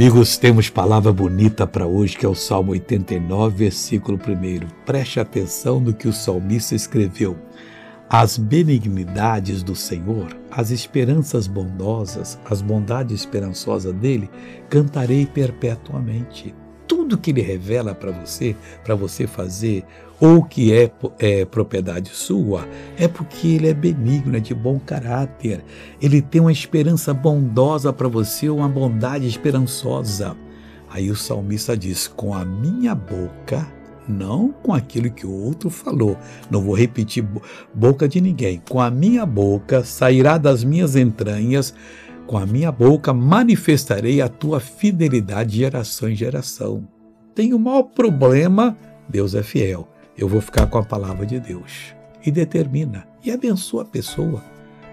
Amigos, temos palavra bonita para hoje, que é o Salmo 89, versículo 1. Preste atenção no que o salmista escreveu. As benignidades do Senhor, as esperanças bondosas, as bondades esperançosas dele, cantarei perpetuamente tudo que ele revela para você, para você fazer, ou que é, é, propriedade sua, é porque ele é benigno, é de bom caráter. Ele tem uma esperança bondosa para você, uma bondade esperançosa. Aí o salmista diz: Com a minha boca, não com aquilo que o outro falou, não vou repetir boca de ninguém, com a minha boca sairá das minhas entranhas com a minha boca manifestarei a tua fidelidade de geração em geração. Tem o maior problema, Deus é fiel. Eu vou ficar com a palavra de Deus. E determina e abençoa a pessoa.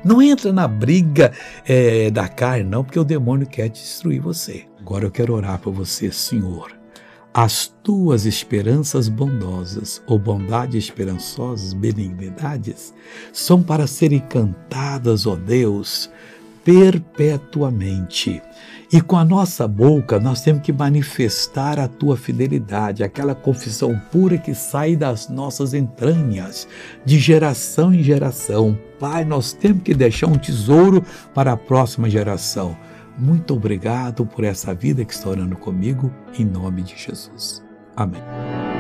Não entra na briga é, da carne, não, porque o demônio quer destruir você. Agora eu quero orar para você, Senhor. As tuas esperanças bondosas, ou bondades esperançosas, benignidades, são para serem cantadas, ó Deus, perpetuamente. E com a nossa boca nós temos que manifestar a tua fidelidade, aquela confissão pura que sai das nossas entranhas, de geração em geração. Pai, nós temos que deixar um tesouro para a próxima geração. Muito obrigado por essa vida que está orando comigo, em nome de Jesus. Amém.